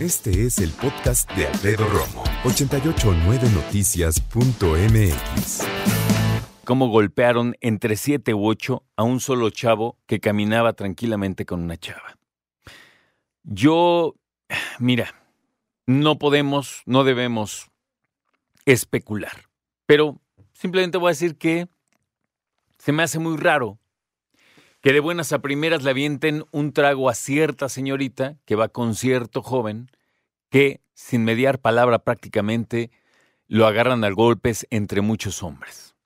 Este es el podcast de Alfredo Romo, 889noticias.mx. Cómo golpearon entre siete u ocho a un solo chavo que caminaba tranquilamente con una chava. Yo, mira, no podemos, no debemos especular, pero simplemente voy a decir que se me hace muy raro que de buenas a primeras le avienten un trago a cierta señorita que va con cierto joven que, sin mediar palabra prácticamente, lo agarran a golpes entre muchos hombres.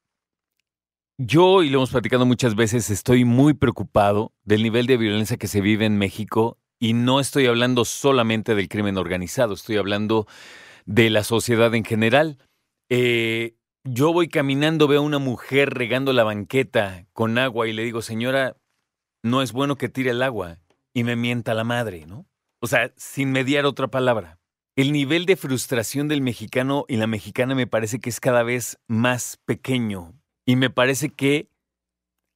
Yo, y lo hemos platicado muchas veces, estoy muy preocupado del nivel de violencia que se vive en México y no estoy hablando solamente del crimen organizado, estoy hablando de la sociedad en general. Eh, yo voy caminando, veo a una mujer regando la banqueta con agua y le digo, señora, no es bueno que tire el agua y me mienta la madre, ¿no? O sea, sin mediar otra palabra. El nivel de frustración del mexicano y la mexicana me parece que es cada vez más pequeño y me parece que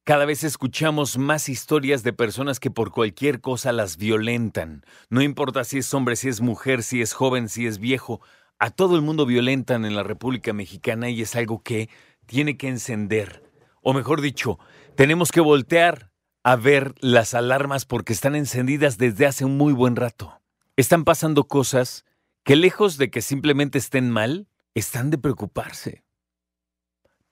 cada vez escuchamos más historias de personas que por cualquier cosa las violentan. No importa si es hombre, si es mujer, si es joven, si es viejo. A todo el mundo violentan en la República Mexicana y es algo que tiene que encender. O mejor dicho, tenemos que voltear a ver las alarmas porque están encendidas desde hace un muy buen rato. Están pasando cosas que lejos de que simplemente estén mal, están de preocuparse.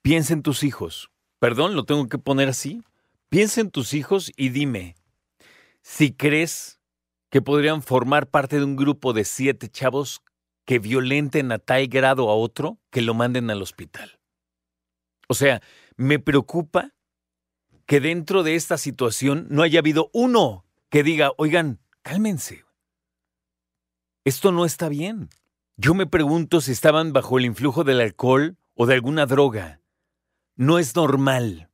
Piensa en tus hijos. Perdón, lo tengo que poner así. Piensa en tus hijos y dime si crees que podrían formar parte de un grupo de siete chavos que violenten a tal grado a otro que lo manden al hospital. O sea, me preocupa que dentro de esta situación no haya habido uno que diga, oigan, cálmense. Esto no está bien. Yo me pregunto si estaban bajo el influjo del alcohol o de alguna droga. No es normal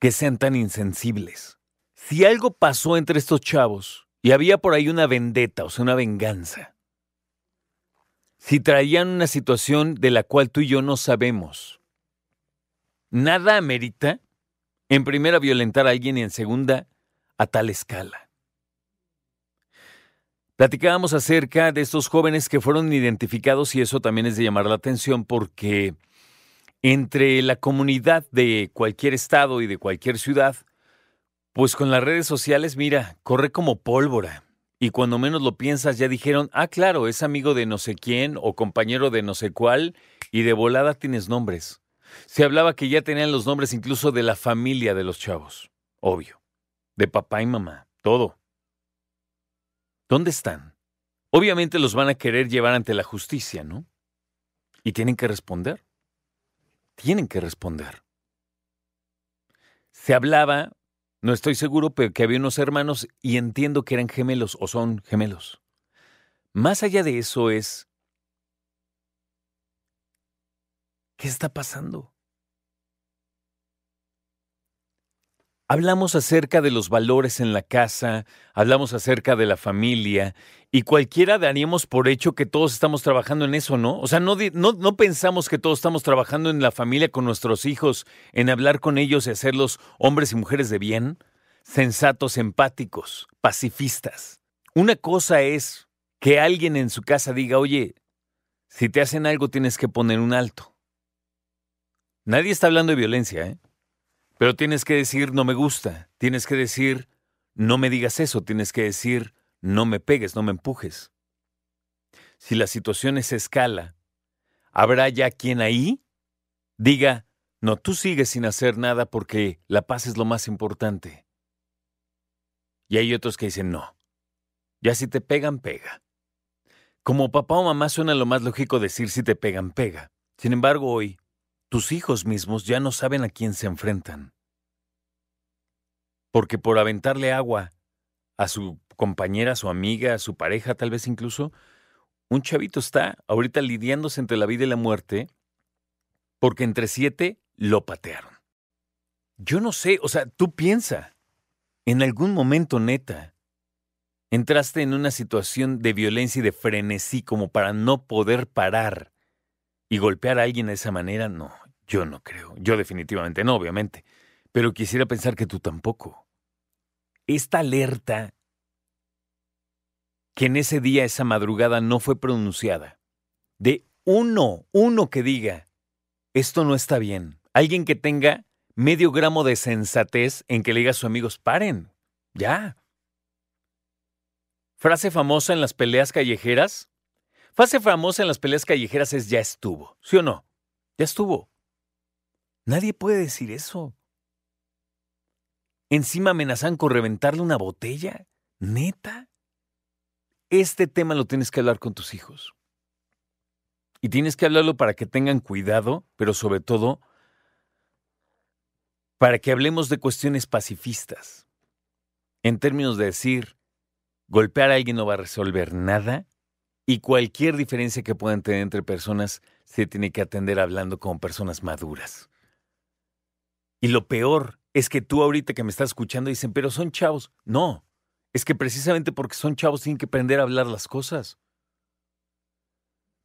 que sean tan insensibles. Si algo pasó entre estos chavos y había por ahí una vendetta, o sea, una venganza, si traían una situación de la cual tú y yo no sabemos, nada amerita en primera, violentar a alguien y en segunda, a tal escala. Platicábamos acerca de estos jóvenes que fueron identificados y eso también es de llamar la atención porque entre la comunidad de cualquier estado y de cualquier ciudad, pues con las redes sociales, mira, corre como pólvora. Y cuando menos lo piensas, ya dijeron, ah, claro, es amigo de no sé quién o compañero de no sé cuál, y de volada tienes nombres. Se hablaba que ya tenían los nombres incluso de la familia de los chavos. Obvio. De papá y mamá. Todo. ¿Dónde están? Obviamente los van a querer llevar ante la justicia, ¿no? Y tienen que responder. Tienen que responder. Se hablaba, no estoy seguro, pero que había unos hermanos y entiendo que eran gemelos o son gemelos. Más allá de eso es ¿Qué está pasando? Hablamos acerca de los valores en la casa, hablamos acerca de la familia, y cualquiera daríamos por hecho que todos estamos trabajando en eso, ¿no? O sea, no, no, no, pensamos que todos estamos trabajando en la familia con nuestros hijos, en hablar con ellos y hacerlos hombres y mujeres de bien, sensatos, empáticos, pacifistas. Una cosa es que alguien en su casa diga, oye, si te hacen algo tienes que poner un alto. Nadie está hablando de violencia, ¿eh? Pero tienes que decir no me gusta, tienes que decir no me digas eso, tienes que decir no me pegues, no me empujes. Si la situación es escala, ¿habrá ya quien ahí diga no, tú sigues sin hacer nada porque la paz es lo más importante? Y hay otros que dicen no, ya si te pegan, pega. Como papá o mamá suena lo más lógico decir si te pegan, pega. Sin embargo, hoy, tus hijos mismos ya no saben a quién se enfrentan. Porque por aventarle agua a su compañera, a su amiga, a su pareja, tal vez incluso, un chavito está ahorita lidiándose entre la vida y la muerte porque entre siete lo patearon. Yo no sé, o sea, tú piensa, en algún momento neta, entraste en una situación de violencia y de frenesí como para no poder parar y golpear a alguien de esa manera, no, yo no creo. Yo definitivamente no, obviamente. Pero quisiera pensar que tú tampoco. Esta alerta que en ese día, esa madrugada, no fue pronunciada. De uno, uno que diga, esto no está bien. Alguien que tenga medio gramo de sensatez en que le diga a sus amigos, paren, ya. Frase famosa en las peleas callejeras. Frase famosa en las peleas callejeras es ya estuvo, ¿sí o no? Ya estuvo. Nadie puede decir eso. Encima amenazan con reventarle una botella. ¿Neta? Este tema lo tienes que hablar con tus hijos. Y tienes que hablarlo para que tengan cuidado, pero sobre todo para que hablemos de cuestiones pacifistas. En términos de decir, golpear a alguien no va a resolver nada y cualquier diferencia que puedan tener entre personas se tiene que atender hablando como personas maduras. Y lo peor es que tú ahorita que me estás escuchando dicen, pero son chavos. No, es que precisamente porque son chavos tienen que aprender a hablar las cosas.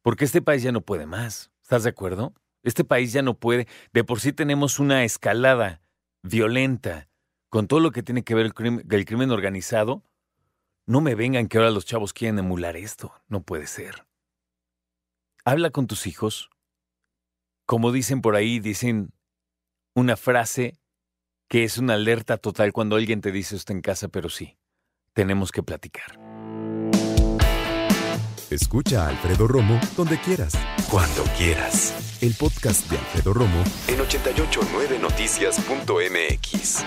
Porque este país ya no puede más. ¿Estás de acuerdo? Este país ya no puede. De por sí tenemos una escalada violenta con todo lo que tiene que ver el crimen, el crimen organizado. No me vengan que ahora los chavos quieren emular esto. No puede ser. Habla con tus hijos. Como dicen por ahí, dicen una frase que es una alerta total cuando alguien te dice esto en casa, pero sí, tenemos que platicar. Escucha a Alfredo Romo donde quieras. Cuando quieras. El podcast de Alfredo Romo en 889noticias.mx.